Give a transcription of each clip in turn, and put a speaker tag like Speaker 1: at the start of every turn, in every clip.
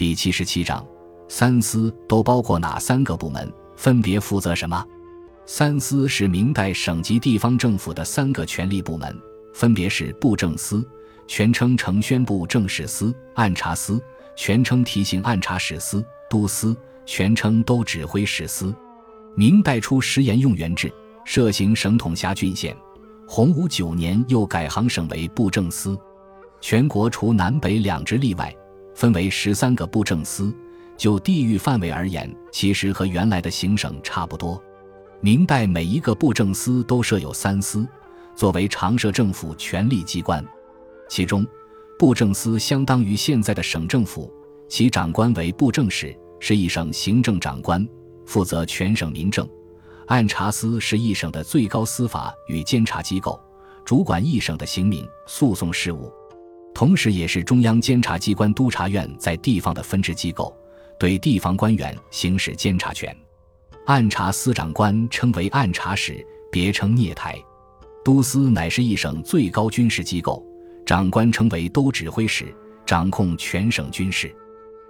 Speaker 1: 第七十七章，三司都包括哪三个部门？分别负责什么？三司是明代省级地方政府的三个权力部门，分别是布政司（全称承宣布政使司）、按察司（全称提刑按察使司）、都司（全称都指挥使司）。明代初食盐用元制，设行省统辖郡县。洪武九年又改行省为布政司。全国除南北两直例外。分为十三个布政司，就地域范围而言，其实和原来的行省差不多。明代每一个布政司都设有三司，作为常设政府权力机关。其中，布政司相当于现在的省政府，其长官为布政使，是一省行政长官，负责全省民政。按察司是一省的最高司法与监察机构，主管一省的刑民诉讼事务。同时，也是中央监察机关督察院在地方的分支机构，对地方官员行使监察权。按察司长官称为按察使，别称聂台。都司乃是一省最高军事机构，长官称为都指挥使，掌控全省军事。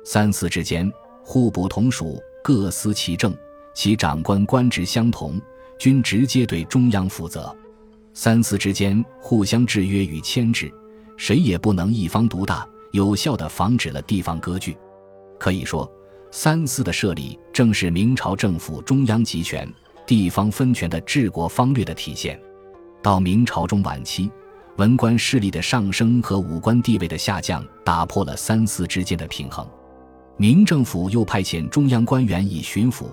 Speaker 1: 三司之间互不同属，各司其政，其长官官职相同，均直接对中央负责。三司之间互相制约与牵制。谁也不能一方独大，有效地防止了地方割据。可以说，三司的设立正是明朝政府中央集权、地方分权的治国方略的体现。到明朝中晚期，文官势力的上升和武官地位的下降，打破了三司之间的平衡。明政府又派遣中央官员以巡抚、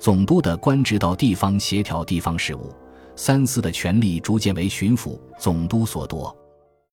Speaker 1: 总督的官职到地方协调地方事务，三司的权力逐渐为巡抚、总督所夺。